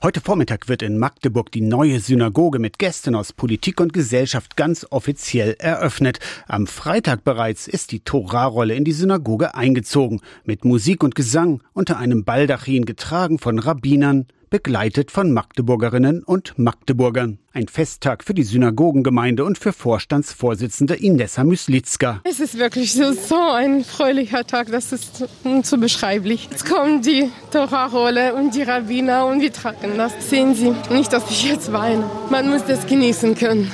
Heute Vormittag wird in Magdeburg die neue Synagoge mit Gästen aus Politik und Gesellschaft ganz offiziell eröffnet. Am Freitag bereits ist die Torarolle in die Synagoge eingezogen, mit Musik und Gesang unter einem Baldachin getragen von Rabbinern, begleitet von Magdeburgerinnen und Magdeburgern. Ein Festtag für die Synagogengemeinde und für Vorstandsvorsitzende Inessa Myslitzka. Es ist wirklich so, so ein fröhlicher Tag, das ist unzubeschreiblich. Jetzt kommen die Torarolle und die Rabbiner und wir tragen das. Sehen Sie, nicht, dass ich jetzt weine. Man muss das genießen können.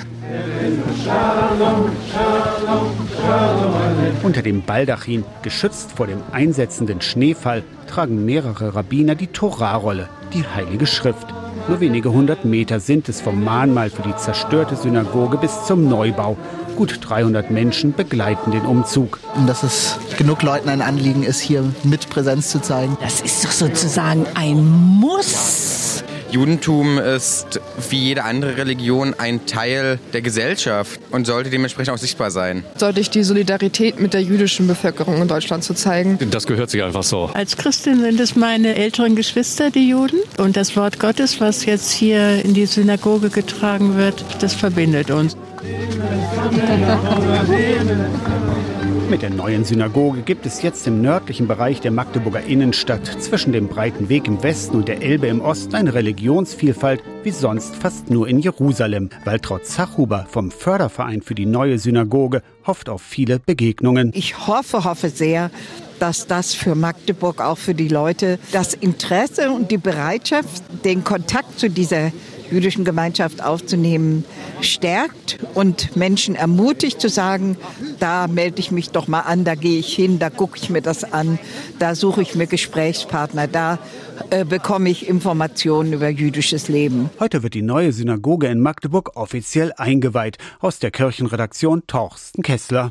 Unter dem Baldachin, geschützt vor dem einsetzenden Schneefall, tragen mehrere Rabbiner die Torarolle, die Heilige Schrift. Nur wenige hundert Meter sind es vom Mahnmal für die zerstörte Synagoge bis zum Neubau. Gut 300 Menschen begleiten den Umzug. Und dass es genug Leuten ein Anliegen ist, hier mit Präsenz zu zeigen. Das ist doch sozusagen ein Muss. Judentum ist wie jede andere Religion ein Teil der Gesellschaft und sollte dementsprechend auch sichtbar sein. Sollte ich die Solidarität mit der jüdischen Bevölkerung in Deutschland zu zeigen? Das gehört sich einfach so. Als Christin sind es meine älteren Geschwister, die Juden. Und das Wort Gottes, was jetzt hier in die Synagoge getragen wird, das verbindet uns. Mit der neuen Synagoge gibt es jetzt im nördlichen Bereich der Magdeburger Innenstadt zwischen dem breiten Weg im Westen und der Elbe im Osten eine Religionsvielfalt wie sonst fast nur in Jerusalem. Waltraud Zachhuber vom Förderverein für die neue Synagoge hofft auf viele Begegnungen. Ich hoffe, hoffe sehr, dass das für Magdeburg auch für die Leute das Interesse und die Bereitschaft, den Kontakt zu dieser jüdischen Gemeinschaft aufzunehmen, stärkt und Menschen ermutigt zu sagen, da melde ich mich doch mal an, da gehe ich hin, da gucke ich mir das an, da suche ich mir Gesprächspartner, da äh, bekomme ich Informationen über jüdisches Leben. Heute wird die neue Synagoge in Magdeburg offiziell eingeweiht. Aus der Kirchenredaktion Torsten Kessler.